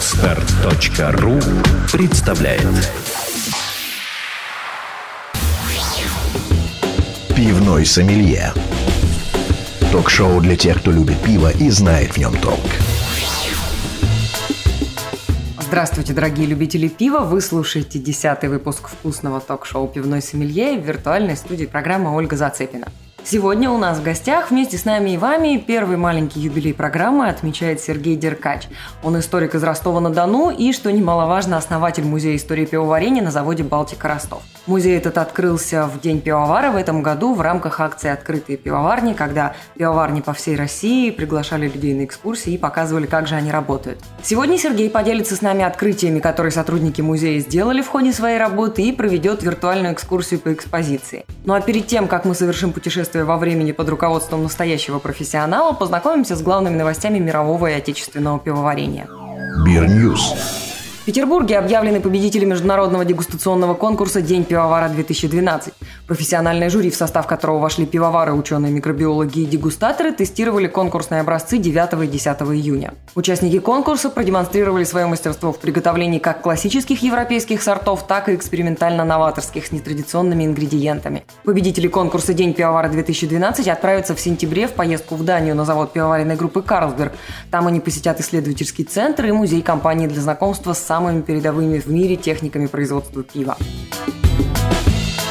Отстар.ру представляет Пивной сомелье Ток-шоу для тех, кто любит пиво и знает в нем толк. Здравствуйте, дорогие любители пива! Вы слушаете десятый выпуск вкусного ток-шоу «Пивной сомелье» в виртуальной студии программы Ольга Зацепина. Сегодня у нас в гостях вместе с нами и вами первый маленький юбилей программы отмечает Сергей Деркач. Он историк из Ростова-на-Дону и, что немаловажно, основатель Музея истории пивоварения на заводе «Балтика Ростов». Музей этот открылся в День пивовара в этом году в рамках акции «Открытые пивоварни», когда пивоварни по всей России приглашали людей на экскурсии и показывали, как же они работают. Сегодня Сергей поделится с нами открытиями, которые сотрудники музея сделали в ходе своей работы и проведет виртуальную экскурсию по экспозиции. Ну а перед тем, как мы совершим путешествие путешествие во времени под руководством настоящего профессионала, познакомимся с главными новостями мирового и отечественного пивоварения. Бирньюз. В Петербурге объявлены победители международного дегустационного конкурса «День пивовара-2012». Профессиональное жюри, в состав которого вошли пивовары, ученые, микробиологи и дегустаторы, тестировали конкурсные образцы 9 и 10 июня. Участники конкурса продемонстрировали свое мастерство в приготовлении как классических европейских сортов, так и экспериментально-новаторских с нетрадиционными ингредиентами. Победители конкурса «День пивовара-2012» отправятся в сентябре в поездку в Данию на завод пивоваренной группы «Карлсберг». Там они посетят исследовательский центр и музей компании для знакомства с самыми передовыми в мире техниками производства пива.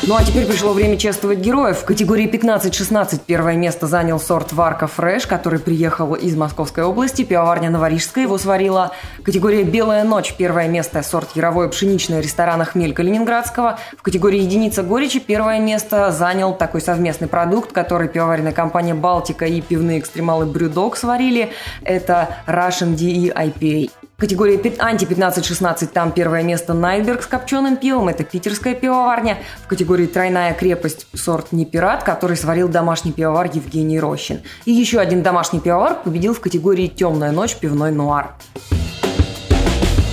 Ну а теперь пришло время чествовать героев. В категории 15-16 первое место занял сорт Варка Фреш, который приехал из Московской области. Пивоварня Новорижская его сварила. Категория Белая ночь первое место сорт Яровое пшеничное ресторана Хмель Калининградского. В категории Единица горечи первое место занял такой совместный продукт, который пивоваренная компания Балтика и пивные экстремалы Брюдок сварили. Это Russian DE IPA. Категория анти-15-16 там первое место Найтберг с копченым пивом, это питерская пивоварня. В категории тройная крепость сорт не пират, который сварил домашний пивовар Евгений Рощин. И еще один домашний пивовар победил в категории темная ночь пивной нуар.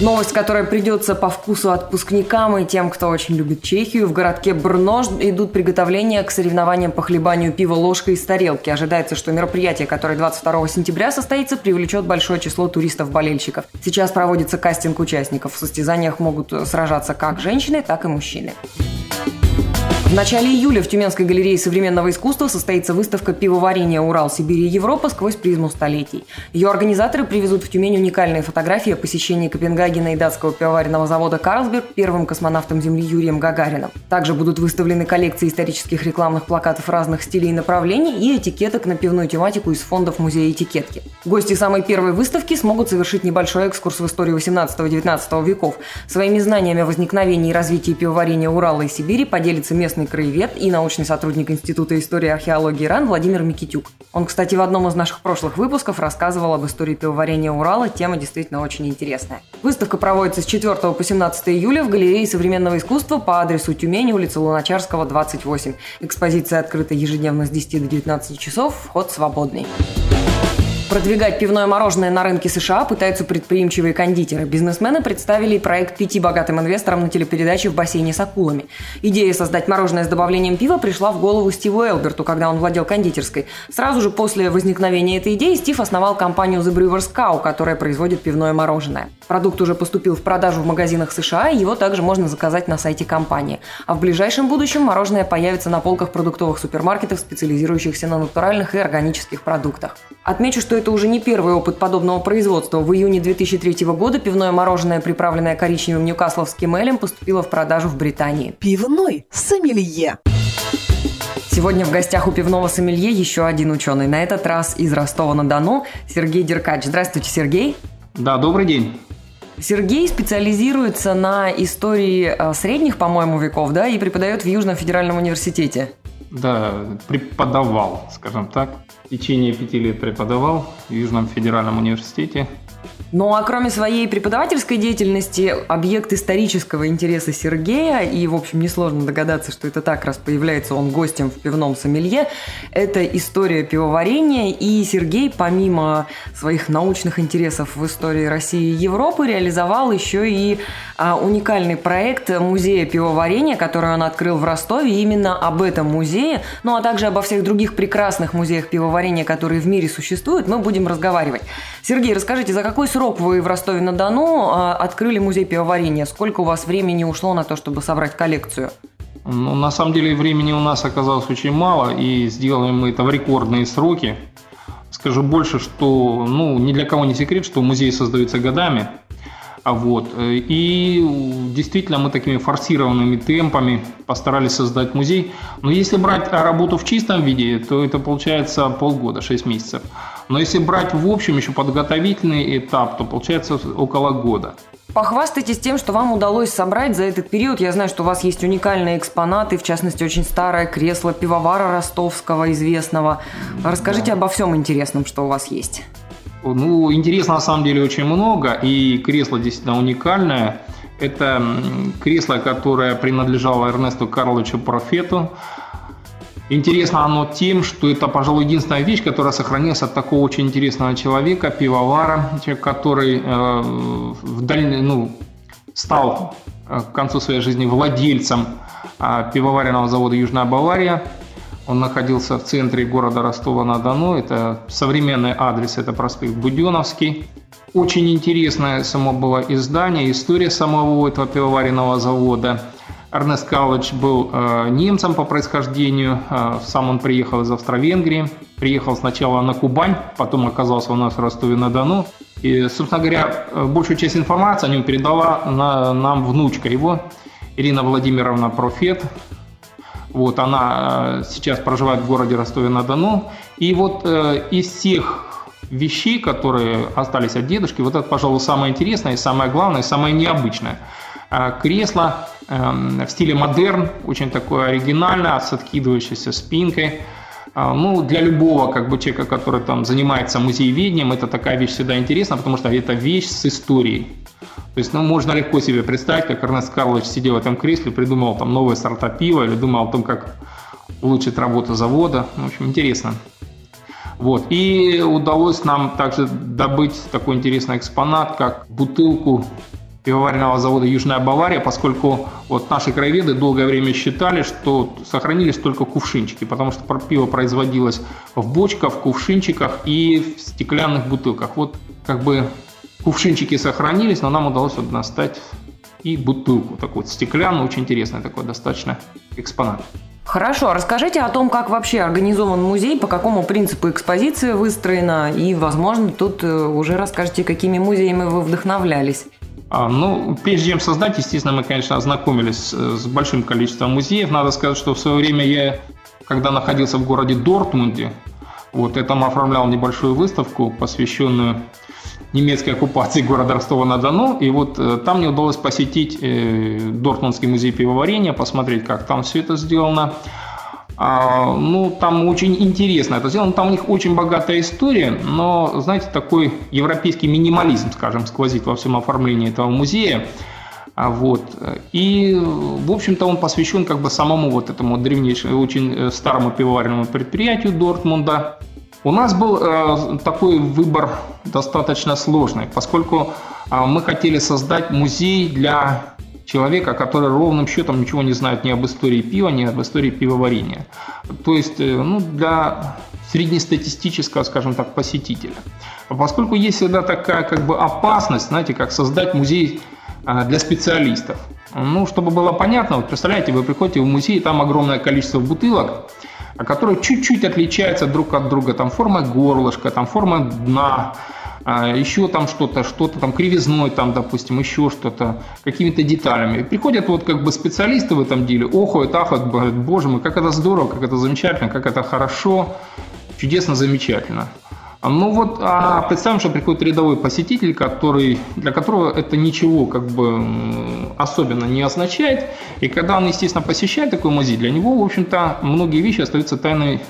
Новость, которая придется по вкусу отпускникам и тем, кто очень любит Чехию. В городке Брно идут приготовления к соревнованиям по хлебанию пива ложкой из тарелки. Ожидается, что мероприятие, которое 22 сентября состоится, привлечет большое число туристов-болельщиков. Сейчас проводится кастинг участников. В состязаниях могут сражаться как женщины, так и мужчины. В начале июля в Тюменской галерее современного искусства состоится выставка пивоварения «Урал, Сибирь и Европа» сквозь призму столетий. Ее организаторы привезут в Тюмень уникальные фотографии о посещении Копенгагена и датского пивоваренного завода «Карлсберг» первым космонавтом Земли Юрием Гагарином. Также будут выставлены коллекции исторических рекламных плакатов разных стилей и направлений и этикеток на пивную тематику из фондов Музея этикетки. Гости самой первой выставки смогут совершить небольшой экскурс в историю 18-19 веков. Своими знаниями о возникновении и развитии пивоварения Урала и Сибири поделится местный местный краевед и научный сотрудник Института истории и археологии ИРАН Владимир Микитюк. Он, кстати, в одном из наших прошлых выпусков рассказывал об истории пивоварения Урала. Тема действительно очень интересная. Выставка проводится с 4 по 17 июля в галерее современного искусства по адресу Тюмень, улица Луначарского, 28. Экспозиция открыта ежедневно с 10 до 19 часов, вход свободный. Продвигать пивное мороженое на рынке США пытаются предприимчивые кондитеры. Бизнесмены представили проект пяти богатым инвесторам на телепередаче «В бассейне с акулами». Идея создать мороженое с добавлением пива пришла в голову Стиву Элберту, когда он владел кондитерской. Сразу же после возникновения этой идеи Стив основал компанию The Brewers Cow, которая производит пивное мороженое. Продукт уже поступил в продажу в магазинах США, и его также можно заказать на сайте компании. А в ближайшем будущем мороженое появится на полках продуктовых супермаркетов, специализирующихся на натуральных и органических продуктах. Отмечу, что это уже не первый опыт подобного производства. В июне 2003 года пивное мороженое, приправленное коричневым ньюкасловским элем, поступило в продажу в Британии. Пивной сомелье. Сегодня в гостях у пивного сомелье еще один ученый. На этот раз из Ростова-на-Дону Сергей Деркач. Здравствуйте, Сергей. Да, добрый день. Сергей специализируется на истории э, средних, по-моему, веков, да, и преподает в Южном федеральном университете. Да, преподавал, скажем так. В течение пяти лет преподавал в Южном федеральном университете ну а кроме своей преподавательской деятельности, объект исторического интереса Сергея, и, в общем, несложно догадаться, что это так, раз появляется он гостем в пивном сомелье, это история пивоварения, и Сергей, помимо своих научных интересов в истории России и Европы, реализовал еще и а, уникальный проект музея пивоварения, который он открыл в Ростове, именно об этом музее, ну а также обо всех других прекрасных музеях пивоварения, которые в мире существуют, мы будем разговаривать. Сергей, расскажите, за какой срок вы в Ростове-на-Дону а, открыли музей пивоварения? Сколько у вас времени ушло на то, чтобы собрать коллекцию? Ну, на самом деле времени у нас оказалось очень мало, и сделаем мы это в рекордные сроки. Скажу больше, что ну, ни для кого не секрет, что музей создается годами. А вот. И действительно мы такими форсированными темпами постарались создать музей. Но если брать работу в чистом виде, то это получается полгода, 6 месяцев. Но если брать в общем еще подготовительный этап, то получается около года. Похвастайтесь тем, что вам удалось собрать за этот период. Я знаю, что у вас есть уникальные экспонаты, в частности, очень старое кресло пивовара ростовского известного. Расскажите да. обо всем интересном, что у вас есть. Ну, интересно на самом деле очень много, и кресло действительно уникальное. Это кресло, которое принадлежало Эрнесту Карловичу Профету. Интересно оно тем, что это, пожалуй, единственная вещь, которая сохранилась от такого очень интересного человека, пивовара, который э, в даль... ну, стал э, к концу своей жизни владельцем э, пивоваренного завода «Южная Бавария». Он находился в центре города Ростова-на-Дону. Это современный адрес, это проспект Буденовский. Очень интересное само было издание, история самого этого пивоваренного завода – Эрнест Калыч был э, немцем по происхождению. Э, сам он приехал из Австро-Венгрии. Приехал сначала на Кубань, потом оказался у нас в Ростове-на-Дону. И, собственно говоря, э, большую часть информации о нем передала на, нам внучка его, Ирина Владимировна Профет. Вот, она э, сейчас проживает в городе Ростове-на-Дону. И вот э, из всех вещей, которые остались от дедушки, вот это, пожалуй, самое интересное, самое главное, самое необычное. Э, кресло Эм, в стиле модерн, очень такое оригинальное, с откидывающейся спинкой. А, ну, для любого как бы, человека, который там занимается музееведением, это такая вещь всегда интересна, потому что это вещь с историей. То есть, ну, можно легко себе представить, как Эрнест Карлович сидел в этом кресле, придумал там новое сорта пива или думал о том, как улучшить работу завода. В общем, интересно. Вот. И удалось нам также добыть такой интересный экспонат, как бутылку пивоваренного завода «Южная Бавария», поскольку вот наши краеведы долгое время считали, что сохранились только кувшинчики, потому что пиво производилось в бочках, в кувшинчиках и в стеклянных бутылках. Вот как бы кувшинчики сохранились, но нам удалось вот достать и бутылку такой вот стеклянную, очень интересный такой достаточно экспонат. Хорошо, расскажите о том, как вообще организован музей, по какому принципу экспозиция выстроена, и, возможно, тут э, уже расскажете, какими музеями вы вдохновлялись. А, ну, прежде чем создать, естественно, мы, конечно, ознакомились с большим количеством музеев. Надо сказать, что в свое время я, когда находился в городе Дортмунде, вот я там оформлял небольшую выставку, посвященную немецкой оккупации города Ростова-на-Дону. И вот э, там мне удалось посетить э, Дортмундский музей пивоварения, посмотреть, как там все это сделано. А, ну, там очень интересно это сделано. Там у них очень богатая история, но, знаете, такой европейский минимализм, скажем, сквозит во всем оформлении этого музея. А, вот. И, в общем-то, он посвящен как бы самому вот этому древнейшему, очень э, старому пивоваренному предприятию Дортмунда. У нас был э, такой выбор достаточно сложный, поскольку э, мы хотели создать музей для человека, который ровным счетом ничего не знает ни об истории пива, ни об истории пивоварения. То есть, э, ну, для среднестатистического, скажем так, посетителя. Поскольку есть всегда такая как бы опасность, знаете, как создать музей а, для специалистов. Ну, чтобы было понятно, вот представляете, вы приходите в музей, там огромное количество бутылок, которые чуть-чуть отличаются друг от друга. Там форма горлышка, там форма дна, а, еще там что-то, что-то там кривизной, там, допустим, еще что-то, какими-то деталями. приходят вот как бы специалисты в этом деле, охуют, ахают, говорят, боже мой, как это здорово, как это замечательно, как это хорошо, чудесно, замечательно. Ну вот, а представим, что приходит рядовой посетитель, который, для которого это ничего как бы особенно не означает. И когда он, естественно, посещает такой музей, для него, в общем-то, многие вещи остаются тайной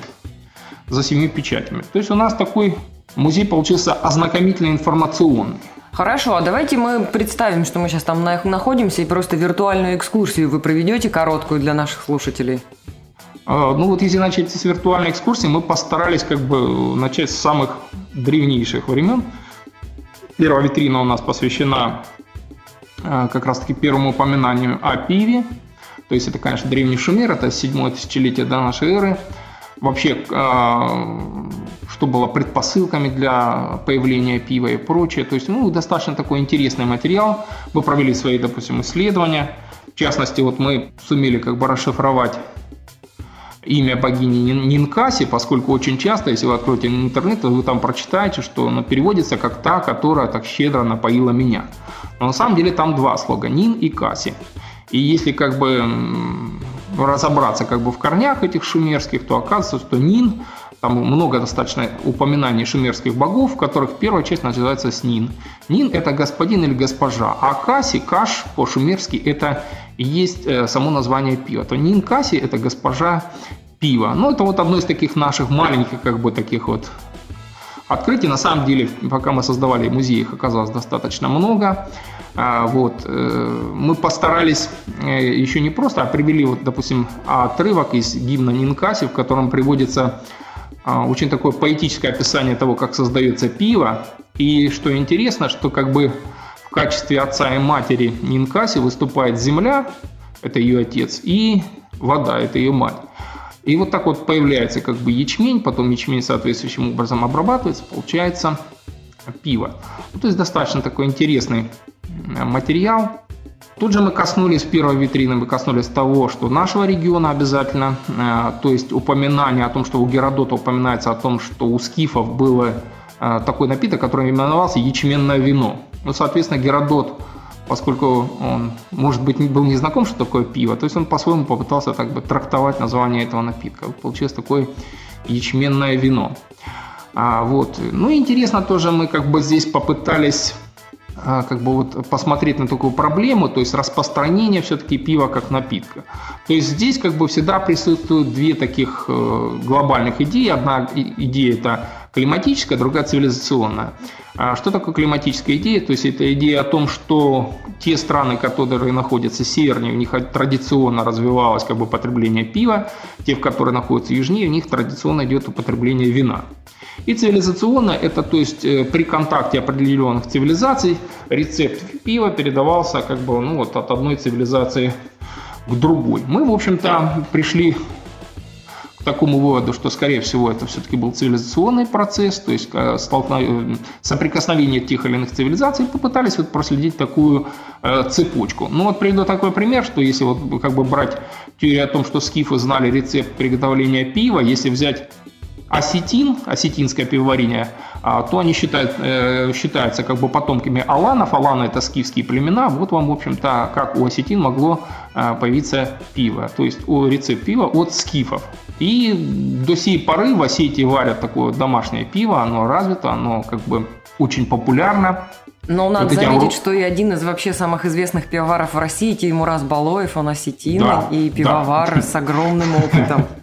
за семью печатями. То есть у нас такой музей получился ознакомительно информационный. Хорошо, а давайте мы представим, что мы сейчас там находимся, и просто виртуальную экскурсию вы проведете короткую для наших слушателей. А, ну вот если начать с виртуальной экскурсии, мы постарались как бы начать с самых древнейших времен. Первая витрина у нас посвящена а, как раз-таки первому упоминанию о пиве. То есть это, конечно, древний Шумер, это седьмое тысячелетие до нашей эры. вообще что было предпосылками для появления пива и прочее. То есть, ну, достаточно такой интересный материал. Мы провели свои, допустим, исследования. В частности, вот мы сумели как бы расшифровать имя богини Нинкаси, поскольку очень часто, если вы откроете интернет, вы там прочитаете, что оно переводится как «та, которая так щедро напоила меня». Но на самом деле там два слога – Нин и Каси. И если как бы разобраться как бы в корнях этих шумерских, то оказывается, что Нин там много достаточно упоминаний шумерских богов, в которых первая часть называется Снин. Нин – это господин или госпожа, а Каси, Каш по-шумерски – это есть э, само название пива. То Нин Каси – это госпожа пива. Ну, это вот одно из таких наших маленьких, как бы, таких вот открытий. На самом деле, пока мы создавали музей, их оказалось достаточно много. А, вот. Э, мы постарались э, еще не просто, а привели, вот, допустим, отрывок из гимна Нинкаси, в котором приводится а, очень такое поэтическое описание того, как создается пиво. И что интересно, что как бы в качестве отца и матери Нинкаси выступает земля, это ее отец, и вода, это ее мать. И вот так вот появляется как бы ячмень, потом ячмень соответствующим образом обрабатывается, получается пиво. Ну, то есть достаточно такой интересный материал. Тут же мы коснулись первой витрины, мы коснулись того, что нашего региона обязательно, э, то есть упоминание о том, что у Геродота упоминается о том, что у скифов был э, такой напиток, который именовался ячменное вино. Ну, соответственно, Геродот, поскольку он, может быть, был не знаком, что такое пиво, то есть он по-своему попытался так бы трактовать название этого напитка. Получилось такое ячменное вино. А, вот. Ну, интересно тоже мы как бы здесь попытались а, как бы вот посмотреть на такую проблему, то есть распространение все-таки пива как напитка. То есть здесь как бы всегда присутствуют две таких э, глобальных идеи. Одна идея это климатическая, другая цивилизационная. А что такое климатическая идея? То есть это идея о том, что те страны, которые находятся севернее, у них традиционно развивалось как бы потребление пива, те, в которые находятся южнее, у них традиционно идет употребление вина. И цивилизационно это, то есть э, при контакте определенных цивилизаций рецепт пива передавался как бы ну, вот от одной цивилизации к другой. Мы, в общем-то, пришли такому выводу, что, скорее всего, это все-таки был цивилизационный процесс, то есть э, столкновение, соприкосновение тех или иных цивилизаций, попытались вот проследить такую э, цепочку. Ну вот приведу такой пример, что если вот как бы брать теорию о том, что скифы знали рецепт приготовления пива, если взять осетин, осетинское пивоварение, а, то они считают, э, считаются как бы потомками аланов. Аланы – это скифские племена. Вот вам, в общем-то, как у осетин могло э, появиться пиво. То есть рецепт пива от скифов. И до сей поры в Осетии варят такое домашнее пиво. Оно развито, оно как бы очень популярно. Но надо вот заметить, что и один из вообще самых известных пивоваров в России, Тимураз Балоев, он осетин да, и пивовар да. с огромным опытом.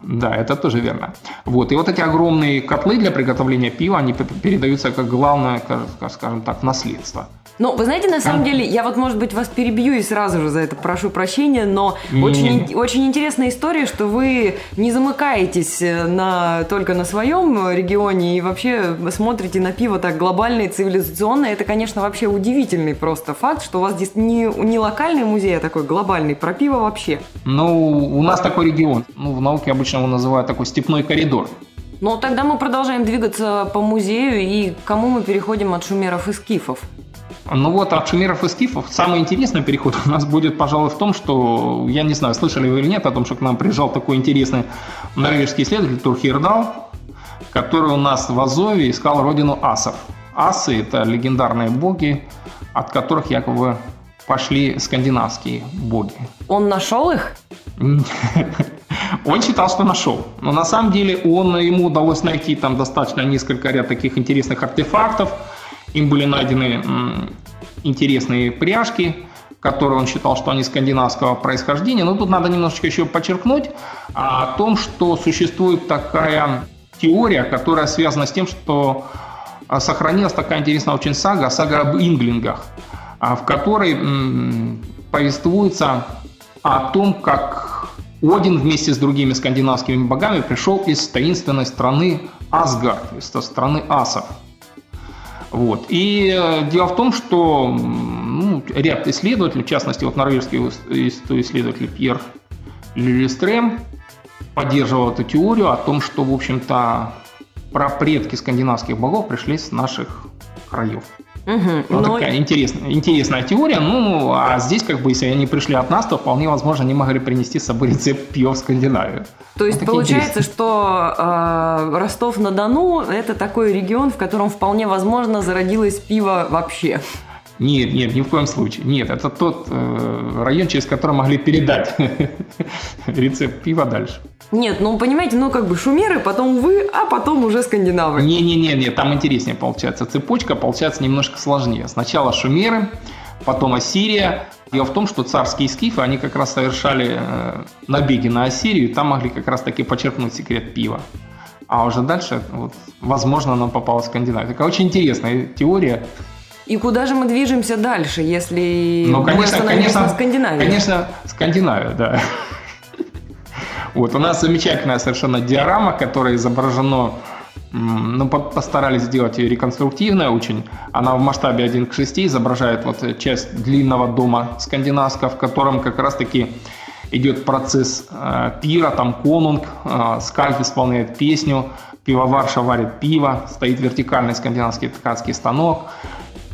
Да, это тоже верно. Вот. И вот эти огромные котлы для приготовления пива, они передаются как главное, скажем так, наследство. Ну, вы знаете, на самом деле, я вот, может быть, вас перебью и сразу же за это прошу прощения, но очень, очень интересная история, что вы не замыкаетесь э, на, только на своем регионе и вообще смотрите на пиво так глобально и цивилизационно. Это, конечно, вообще удивительный просто факт, что у вас здесь не, не локальный музей, а такой глобальный про пиво вообще. Ну, у нас такой регион. Ну, в науке обычно его называют такой степной коридор. Ну, тогда мы продолжаем двигаться по музею, и к кому мы переходим от шумеров и скифов? Ну вот, от шумеров и скифов самый интересный переход у нас будет, пожалуй, в том, что, я не знаю, слышали вы или нет о том, что к нам приезжал такой интересный норвежский исследователь Турхирдал, который у нас в Азове искал родину асов. Асы – это легендарные боги, от которых якобы пошли скандинавские боги. Он нашел их? Он считал, что нашел. Но на самом деле он, ему удалось найти там достаточно несколько ряд таких интересных артефактов – им были найдены интересные пряжки, которые он считал, что они скандинавского происхождения. Но тут надо немножечко еще подчеркнуть о том, что существует такая теория, которая связана с тем, что а, сохранилась такая интересная очень сага, сага об инглингах, а, в которой повествуется о том, как один вместе с другими скандинавскими богами пришел из таинственной страны Асгард, из страны асов – вот. И э, дело в том, что ну, ряд исследователей, в частности, вот норвежский исследователь Пьер Лилистрем, поддерживал эту теорию о том, что, в общем-то, прапредки скандинавских богов пришли с наших краев. Угу, вот но... такая интересная, интересная теория. Ну, а здесь, как бы, если они пришли от нас, то вполне возможно, они могли принести с собой рецепт пива в Скандинавию. То есть вот получается, что э, Ростов-на-Дону – это такой регион, в котором вполне возможно зародилось пиво вообще. Нет, нет, ни в коем случае. Нет, это тот э, район, через который могли передать рецепт пива дальше. Нет, ну понимаете, ну как бы шумеры, потом вы, а потом уже скандинавы. Не-не-не, не, там интереснее получается. Цепочка получается немножко сложнее. Сначала шумеры, потом Ассирия. Дело в том, что царские скифы, они как раз совершали э, набеги на Ассирию, и там могли как раз таки почерпнуть секрет пива. А уже дальше, вот, возможно, нам попалась Скандинавия. Такая очень интересная теория. И куда же мы движемся дальше, если ну, конечно, мы конечно, на Скандинавии? Конечно, Скандинавия, да. Вот, у нас замечательная совершенно диорама, которая изображена ну, постарались сделать ее реконструктивной очень. Она в масштабе 1 к 6 изображает вот часть длинного дома скандинавского, в котором как раз-таки идет процесс э, пира, там конунг, э, скальд исполняет песню, пивоварша варит пиво, стоит вертикальный скандинавский ткацкий станок.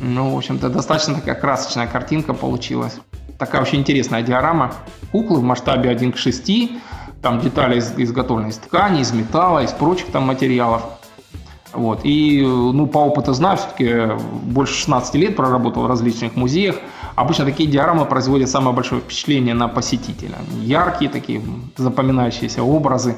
Ну, в общем-то, достаточно такая красочная картинка получилась. Такая очень интересная диорама. Куклы в масштабе 1 к 6, там детали изготовлены из ткани, из металла, из прочих там материалов. Вот. И ну, по опыту знаю, все-таки больше 16 лет проработал в различных музеях. Обычно такие диорамы производят самое большое впечатление на посетителя. Яркие такие запоминающиеся образы.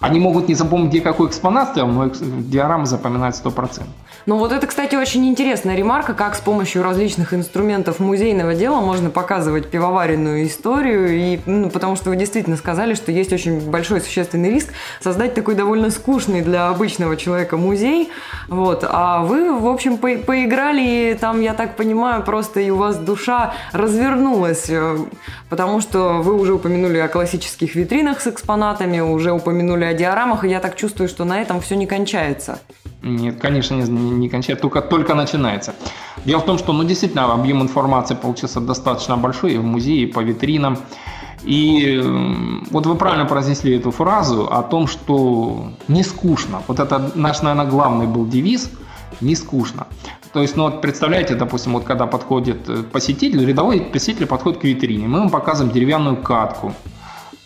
Они могут не запомнить, где какой экспонат стоял, но диорама запоминает 100%. Ну вот это, кстати, очень интересная ремарка, как с помощью различных инструментов музейного дела можно показывать пивоваренную историю, и, ну, потому что вы действительно сказали, что есть очень большой существенный риск создать такой довольно скучный для обычного человека музей, вот, а вы, в общем, по поиграли, и там, я так понимаю, просто и у вас душа развернулась, э, потому что вы уже упомянули о классических витринах с экспонатами, уже упомянули о диорамах, и я так чувствую, что на этом все не кончается. Нет, конечно, не, не кончается, только, только начинается. Дело в том, что ну, действительно объем информации получился достаточно большой и в музее, и по витринам. И вот вы правильно произнесли эту фразу о том, что не скучно. Вот это наш, наверное, главный был девиз – не скучно. То есть, ну вот представляете, допустим, вот когда подходит э, посетитель, рядовой посетитель подходит к витрине, мы ему показываем деревянную катку,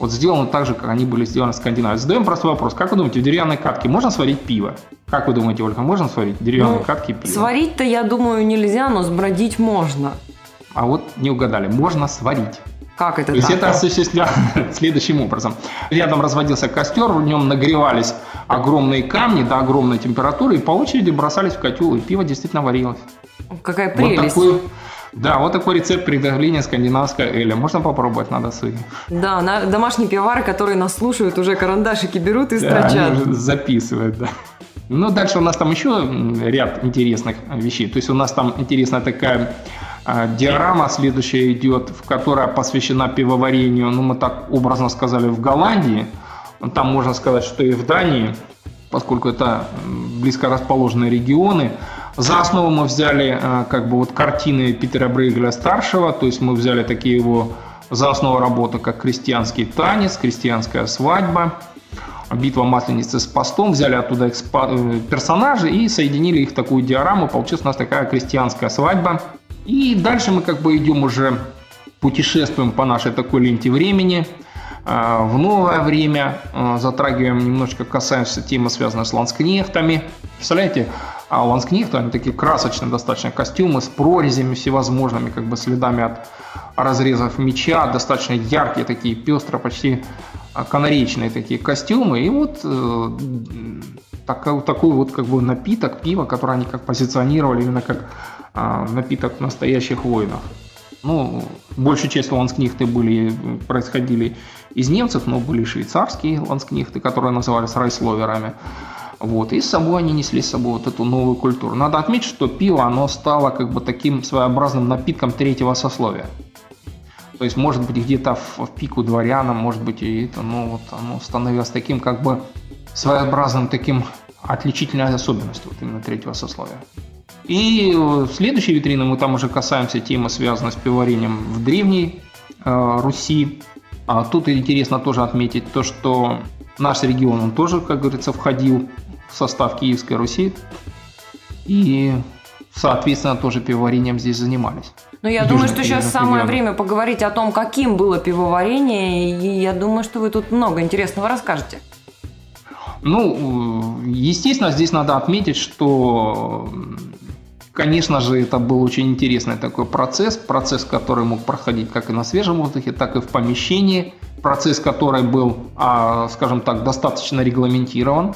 вот сделано так же, как они были сделаны в Скандинавии. Задаем простой вопрос. Как вы думаете, в деревянной катке можно сварить пиво? Как вы думаете, Ольга, можно сварить в деревянной ну, катке пиво? Сварить-то, я думаю, нельзя, но сбродить можно. А вот не угадали. Можно сварить. Как это То есть это осуществлялось следующим образом. Рядом разводился костер, в нем нагревались огромные камни до огромной температуры и по очереди бросались в котел, и пиво действительно варилось. Какая прелесть. Вот такой, да, вот такой рецепт приготовления скандинавской эля. Можно попробовать на досуге. Да, на, домашние пивары, которые нас слушают, уже карандашики берут и да, строчат. Записывают, да. Ну, дальше у нас там еще ряд интересных вещей. То есть у нас там интересная такая а, диорама следующая идет, в которая посвящена пивоварению, ну, мы так образно сказали, в Голландии. Там можно сказать, что и в Дании, поскольку это близко расположенные регионы. За основу мы взяли э, как бы вот картины Питера Брейгеля старшего, то есть мы взяли такие его за основу работы, как крестьянский танец, крестьянская свадьба, битва масленицы с постом, взяли оттуда. Э, персонажи и соединили их в такую диораму, получилась у нас такая крестьянская свадьба. И дальше мы как бы идем уже, путешествуем по нашей такой ленте времени, э, в новое время, затрагиваем немножечко, касаемся темы, связанной с ланскнехтами. Представляете, а у Ланскнихта они такие красочные достаточно костюмы с прорезями всевозможными, как бы следами от разрезов меча, достаточно яркие такие, пестро, почти а, канаречные такие костюмы. И вот э, такой, такой вот как бы напиток, пиво, который они как позиционировали именно как э, напиток настоящих воинов. Ну, большая часть ланскнихты были, происходили из немцев, но были швейцарские ланскнихты, которые назывались райсловерами. Вот, и с собой они несли с собой вот эту новую культуру. Надо отметить, что пиво, оно стало как бы таким своеобразным напитком третьего сословия. То есть, может быть, где-то в, в пику дворянам, может быть, и это, ну, вот оно становилось таким как бы своеобразным таким отличительной особенностью вот именно третьего сословия. И в следующей витрине мы там уже касаемся темы, связанной с пивоварением в древней э, Руси, А тут интересно тоже отметить то, что наш регион, он тоже, как говорится, входил в состав Киевской Руси. И, соответственно, тоже пивоварением здесь занимались. Ну, я думаю, что сейчас самое время поговорить о том, каким было пивоварение, и я думаю, что вы тут много интересного расскажете. Ну, естественно, здесь надо отметить, что, конечно же, это был очень интересный такой процесс, процесс, который мог проходить как и на свежем воздухе, так и в помещении, процесс, который был, а, скажем так, достаточно регламентирован.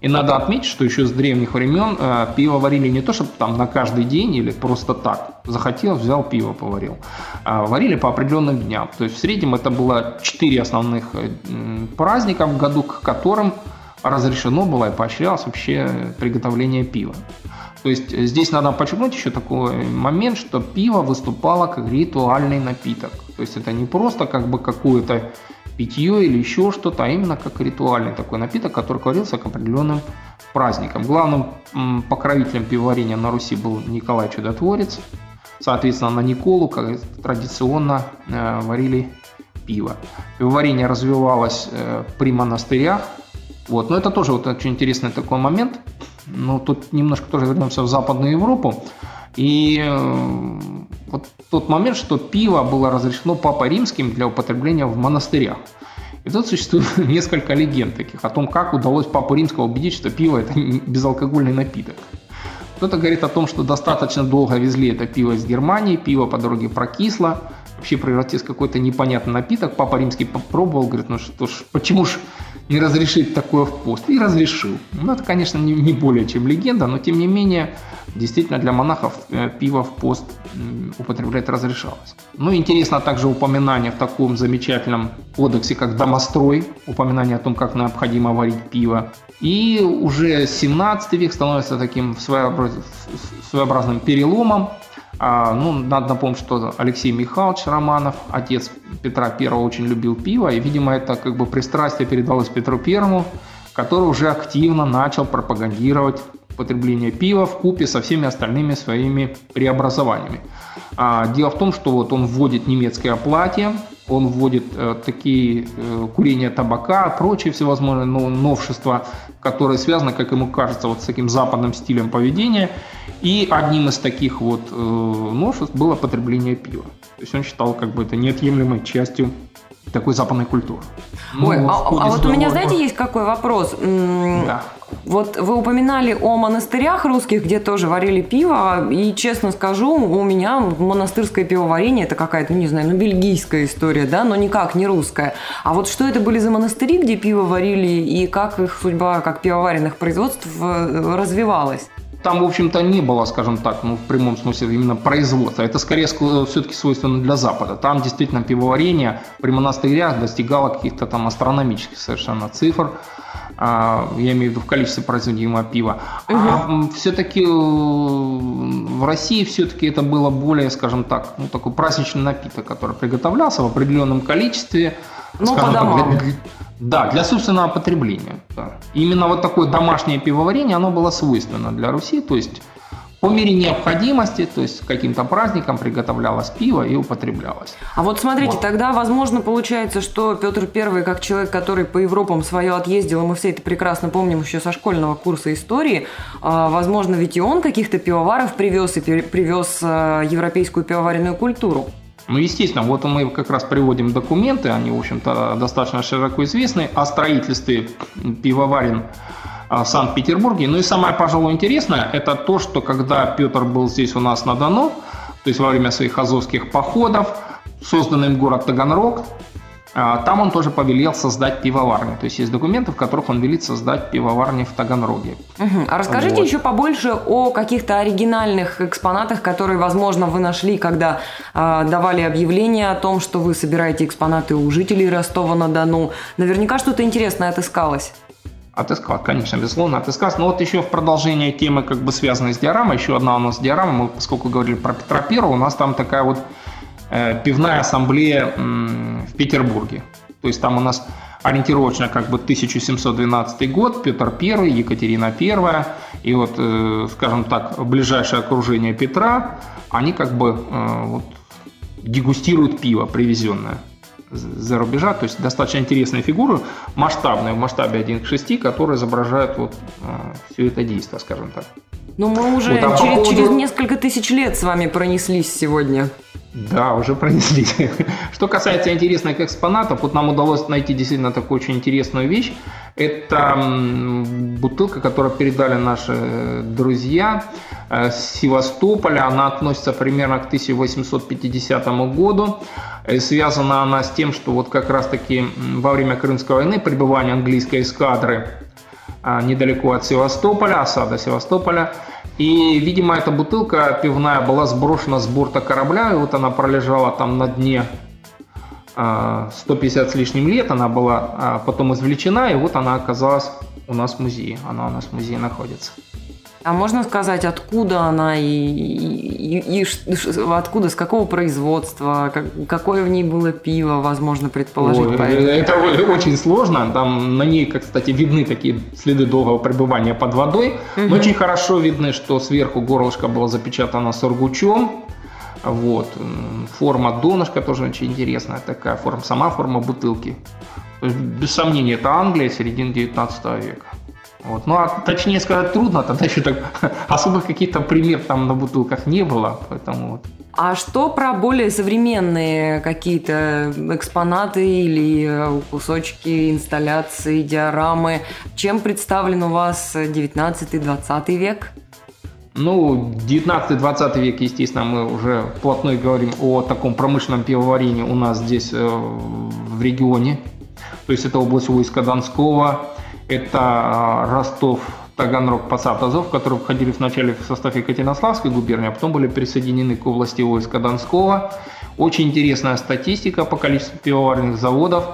И надо отметить, что еще с древних времен э, пиво варили не то, чтобы там на каждый день или просто так. Захотел, взял пиво, поварил. А варили по определенным дням. То есть в среднем это было 4 основных э, праздника в году, к которым разрешено было и поощрялось вообще приготовление пива. То есть здесь надо подчеркнуть еще такой момент, что пиво выступало как ритуальный напиток. То есть это не просто как бы какое-то питье или еще что-то, а именно как ритуальный такой напиток, который варился к определенным праздникам. Главным покровителем пивоварения на Руси был Николай Чудотворец. Соответственно, на Николу как традиционно э, варили пиво. Пивоварение развивалось э, при монастырях. Вот. Но это тоже вот очень интересный такой момент. Но тут немножко тоже вернемся в Западную Европу. И э, вот тот момент, что пиво было разрешено Папой Римским для употребления в монастырях. И тут существует несколько легенд таких о том, как удалось Папу Римского убедить, что пиво – это безалкогольный напиток. Кто-то говорит о том, что достаточно долго везли это пиво из Германии, пиво по дороге прокисло, вообще превратилось в какой-то непонятный напиток. Папа Римский попробовал, говорит, ну что ж, почему ж не разрешить такое в пост? И разрешил. Ну, это, конечно, не, не более чем легенда, но тем не менее, действительно для монахов э, пиво в пост употреблять разрешалось. Ну, интересно также упоминание в таком замечательном кодексе, как «Домострой», упоминание о том, как необходимо варить пиво. И уже 17 век становится таким своеобразным переломом, ну, надо напомнить, что Алексей Михайлович Романов, отец Петра I, очень любил пиво, и, видимо, это как бы пристрастие передалось Петру I, который уже активно начал пропагандировать потребление пива в купе со всеми остальными своими преобразованиями. А, дело в том, что вот он вводит немецкое платье, он вводит э, такие э, курение табака, прочие всевозможные ну, новшества, которые связаны, как ему кажется, вот с таким западным стилем поведения. И одним из таких вот э, новшеств было потребление пива. То есть он считал как бы это неотъемлемой частью такой западной культуры. Ой, ну, а, а вот у меня, знаете, есть какой вопрос? Да. Вот вы упоминали о монастырях русских, где тоже варили пиво, и честно скажу, у меня монастырское пивоварение это какая-то, не знаю, ну бельгийская история, да, но никак не русская. А вот что это были за монастыри, где пиво варили, и как их судьба, как пивоваренных производств э, развивалась? там, в общем-то, не было, скажем так, ну, в прямом смысле именно производства. Это скорее все-таки свойственно для Запада. Там действительно пивоварение при монастырях достигало каких-то там астрономических совершенно цифр. А, я имею в виду в количестве производимого пива. Угу. А все-таки э, в России все-таки это было более, скажем так, ну, такой праздничный напиток, который приготовлялся в определенном количестве. Ну, по домам. Так, да, для собственного потребления. Да. Именно вот такое домашнее пивоварение, оно было свойственно для Руси, то есть по мере необходимости, то есть каким-то праздником приготовлялось пиво и употреблялось. А вот смотрите, вот. тогда, возможно, получается, что Петр I, как человек, который по Европам свое отъездил, и мы все это прекрасно помним еще со школьного курса истории, а, возможно, ведь и он каких-то пивоваров привез и привез а, европейскую пивоваренную культуру. Ну, естественно, вот мы как раз приводим документы, они, в общем-то, достаточно широко известны, о строительстве пивоварен в Санкт-Петербурге. Ну и самое, пожалуй, интересное, это то, что когда Петр был здесь у нас на Дону, то есть во время своих азовских походов, созданный им город Таганрог, а, там он тоже повелел создать пивоварню. То есть есть документы, в которых он велит создать пивоварню в Таганроге. Угу. А расскажите вот. еще побольше о каких-то оригинальных экспонатах, которые, возможно, вы нашли, когда э, давали объявление о том, что вы собираете экспонаты у жителей Ростова-на-Дону. Наверняка что-то интересное отыскалось. Отыскал, конечно, безусловно, отыскалось. Но вот еще в продолжение темы, как бы связанной с диорамой, еще одна у нас диорама, мы, поскольку говорили про Петра Первого, у нас там такая вот Э, пивная ассамблея в Петербурге. То есть там у нас ориентировочно как бы 1712 год, Петр I, Екатерина I, и вот, э, скажем так, ближайшее окружение Петра, они как бы э, вот, дегустируют пиво привезенное за рубежа, то есть достаточно интересные фигуры, масштабные, в масштабе 1 к 6, которые изображают вот все это действие, скажем так. Ну, мы уже вот, а через, поводу... через несколько тысяч лет с вами пронеслись сегодня. Да, уже пронеслись. Что касается интересных экспонатов, вот нам удалось найти действительно такую очень интересную вещь. Это бутылка, которую передали наши друзья э, с Севастополя. Она относится примерно к 1850 году. И связана она с тем, что вот как раз-таки во время Крымской войны пребывание английской эскадры а, недалеко от Севастополя, осада Севастополя. И, видимо, эта бутылка пивная была сброшена с борта корабля, и вот она пролежала там на дне 150 а, с лишним лет, она была а, потом извлечена, и вот она оказалась у нас в музее. Она у нас в музее находится. А можно сказать, откуда она и, и, и, и откуда, с какого производства, как, какое в ней было пиво, возможно предположить? Ой, это очень сложно. Там на ней, кстати, видны такие следы долгого пребывания под водой. Угу. Но очень хорошо видны, что сверху горлышко было запечатано сургучом. Вот. Форма донышка тоже очень интересная такая. Форма, сама форма бутылки. То есть, без сомнения, это Англия, середины 19 века. Вот. Ну, а точнее сказать трудно, тогда еще так особых каких-то пример там на бутылках не было, поэтому вот. А что про более современные какие-то экспонаты или кусочки инсталляции, диорамы? Чем представлен у вас 19-20 век? Ну, 19-20 век, естественно, мы уже вплотную говорим о таком промышленном пивоварении у нас здесь э, в регионе. То есть это область войска Донского, это а, Ростов, Таганрог, Посад, Азов, которые входили вначале в состав Екатеринославской губернии, а потом были присоединены к области войска Донского. Очень интересная статистика по количеству пивоваренных заводов.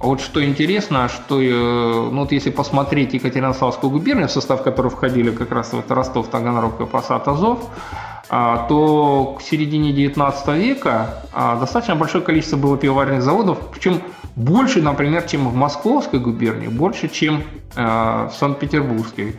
Вот что интересно, что э, ну, вот если посмотреть Екатеринославскую губернию, в состав которой входили как раз вот Ростов, Таганрог и Посад, Азов, а, то к середине 19 века а, достаточно большое количество было пивоваренных заводов, причем больше, например, чем в Московской губернии, больше, чем э, в Санкт-Петербургской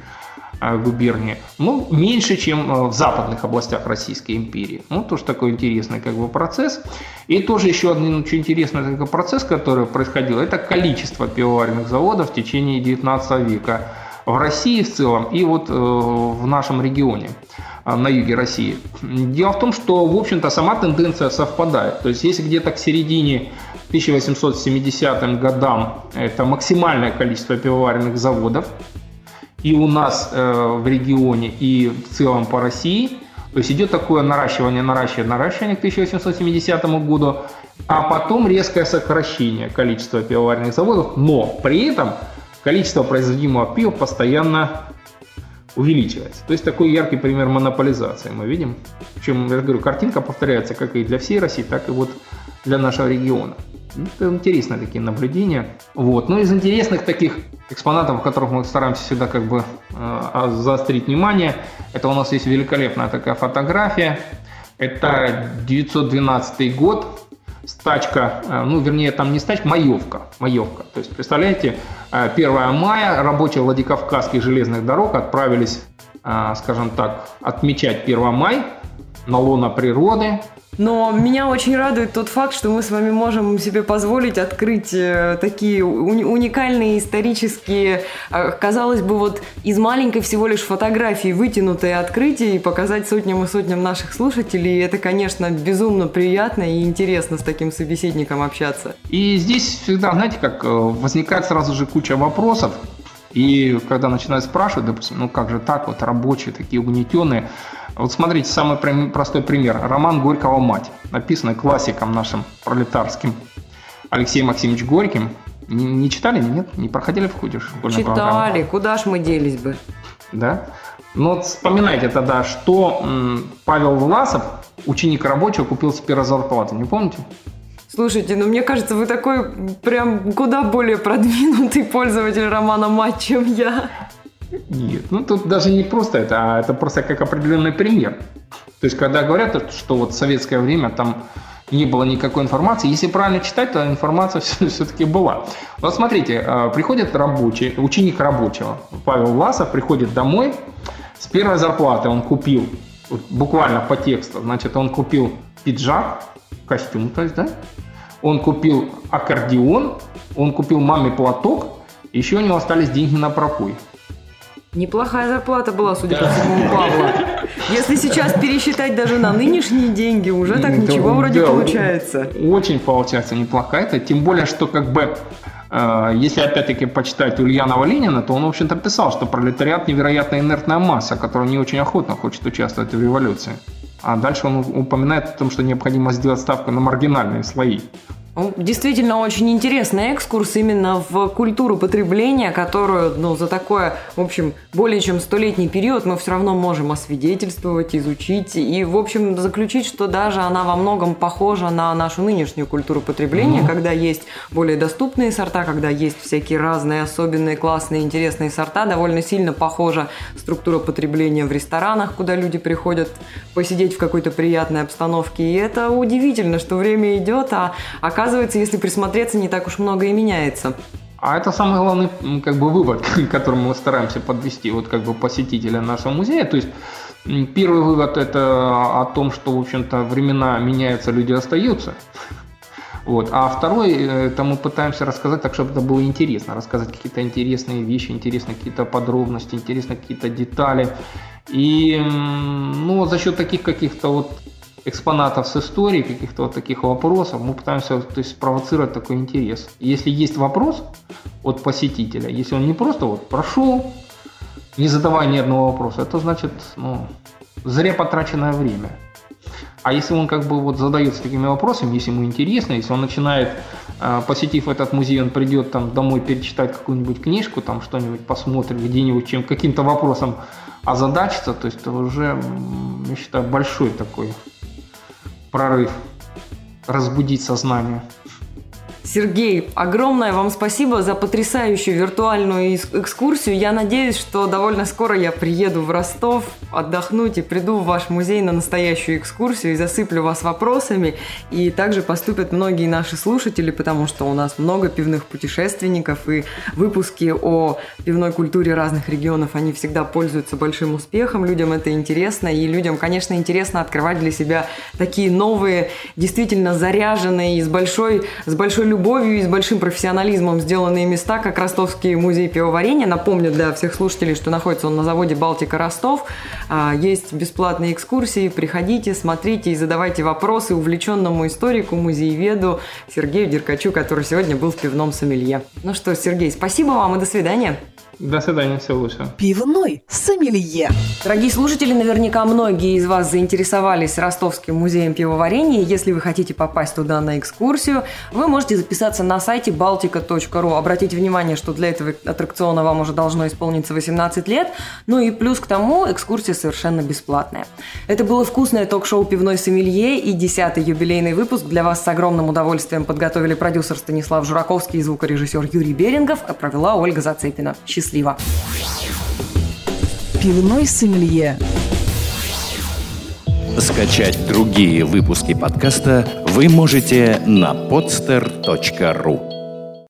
э, губернии. Ну, меньше, чем э, в западных областях Российской империи. Ну, тоже такой интересный как бы процесс. И тоже еще один очень интересный такой процесс, который происходил, это количество пивоваренных заводов в течение 19 века в России в целом и вот в нашем регионе на юге России. Дело в том, что, в общем-то, сама тенденция совпадает. То есть, если где-то к середине 1870 годам это максимальное количество пивоваренных заводов и у нас э, в регионе, и в целом по России. То есть идет такое наращивание, наращивание, наращивание к 1870 году, а потом резкое сокращение количества пивоваренных заводов, но при этом количество производимого пива постоянно увеличивается. То есть такой яркий пример монополизации мы видим. Причем, я говорю, картинка повторяется как и для всей России, так и вот для нашего региона. Ну, это интересные такие наблюдения. Вот. Но из интересных таких экспонатов, которых мы стараемся всегда как бы э, заострить внимание, это у нас есть великолепная такая фотография. Это 912 год, стачка, э, ну, вернее, там не стачка, маевка, маевка. То есть, представляете, 1 э, мая рабочие Владикавказских железных дорог отправились, э, скажем так, отмечать 1 май на лона природы, но меня очень радует тот факт, что мы с вами можем себе позволить открыть э, такие уникальные исторические, э, казалось бы, вот из маленькой всего лишь фотографии вытянутые открытия и показать сотням и сотням наших слушателей. Это, конечно, безумно приятно и интересно с таким собеседником общаться. И здесь всегда, знаете, как э, возникает сразу же куча вопросов. И когда начинают спрашивать, допустим, ну как же так, вот рабочие такие угнетенные, вот смотрите, самый простой пример. Роман Горького «Мать», написанный классиком нашим пролетарским Алексеем Максимович Горьким. Не, не читали, нет? Не проходили в ходе школьной Читали, программы? куда ж мы делись бы? Да? Ну вот вспоминайте тогда, что Павел Власов, ученик рабочего, купил с первой зарплаты, не помните? Слушайте, ну мне кажется, вы такой прям куда более продвинутый пользователь романа «Мать», чем я. Нет, ну тут даже не просто это, а это просто как определенный пример. То есть, когда говорят, что вот в советское время там не было никакой информации, если правильно читать, то информация все-таки была. Вот смотрите, а, приходит рабочий, ученик рабочего, Павел Власов, приходит домой, с первой зарплаты он купил, буквально по тексту, значит, он купил пиджак, костюм, то есть, да, он купил аккордеон, он купил маме платок, еще у него остались деньги на пропой. Неплохая зарплата была, судя по всему, у Павла. Если сейчас пересчитать даже на нынешние деньги, уже так ничего вроде да, получается. Очень получается неплохая. Это тем более, что как бы э, если опять-таки почитать Ульянова Ленина, то он, в общем-то, писал, что пролетариат невероятно инертная масса, которая не очень охотно хочет участвовать в революции. А дальше он упоминает о том, что необходимо сделать ставку на маргинальные слои. Действительно очень интересный экскурс именно в культуру потребления, которую ну, за такое, в общем, более чем столетний период мы все равно можем освидетельствовать, изучить и, в общем, заключить, что даже она во многом похожа на нашу нынешнюю культуру потребления, mm-hmm. когда есть более доступные сорта, когда есть всякие разные особенные, классные, интересные сорта, довольно сильно похожа структура потребления в ресторанах, куда люди приходят посидеть в какой-то приятной обстановке. И это удивительно, что время идет, а оказывается оказывается, если присмотреться, не так уж много и меняется. А это самый главный как бы, вывод, к которому мы стараемся подвести вот, как бы, посетителя нашего музея. То есть первый вывод это о том, что, в общем-то, времена меняются, люди остаются. Вот. А второй, это мы пытаемся рассказать так, чтобы это было интересно, рассказать какие-то интересные вещи, интересные какие-то подробности, интересные какие-то детали. И ну, за счет таких каких-то вот экспонатов с историей, каких-то вот таких вопросов, мы пытаемся то есть, спровоцировать такой интерес. Если есть вопрос от посетителя, если он не просто вот прошел, не задавая ни одного вопроса, это значит ну, зря потраченное время. А если он как бы вот задается такими вопросами, если ему интересно, если он начинает, а, посетив этот музей, он придет там домой перечитать какую-нибудь книжку, там что-нибудь посмотрит, где-нибудь чем каким-то вопросом озадачиться, то есть это уже, я считаю, большой такой прорыв, разбудить сознание. Сергей, огромное вам спасибо за потрясающую виртуальную экскурсию. Я надеюсь, что довольно скоро я приеду в Ростов отдохнуть и приду в ваш музей на настоящую экскурсию и засыплю вас вопросами. И также поступят многие наши слушатели, потому что у нас много пивных путешественников и выпуски о пивной культуре разных регионов, они всегда пользуются большим успехом. Людям это интересно, и людям, конечно, интересно открывать для себя такие новые, действительно заряженные и с большой, с большой любовью и с большим профессионализмом сделанные места, как Ростовский музей пивоварения. Напомню для всех слушателей, что находится он на заводе «Балтика Ростов». А, есть бесплатные экскурсии. Приходите, смотрите и задавайте вопросы увлеченному историку, музееведу Сергею Деркачу, который сегодня был в пивном сомелье. Ну что, Сергей, спасибо вам и до свидания. До свидания, всего лучшего. Пивной сомелье. Дорогие слушатели, наверняка многие из вас заинтересовались Ростовским музеем пивоварения. Если вы хотите попасть туда на экскурсию, вы можете записаться на сайте baltica.ru. Обратите внимание, что для этого аттракциона вам уже должно исполниться 18 лет. Ну и плюс к тому, экскурсия совершенно бесплатная. Это было вкусное ток-шоу «Пивной сомелье» и десятый юбилейный выпуск. Для вас с огромным удовольствием подготовили продюсер Станислав Жураковский и звукорежиссер Юрий Берингов, а провела Ольга Зацепина. Счастливо счастливо. Пивной сомелье. Скачать другие выпуски подкаста вы можете на podster.ru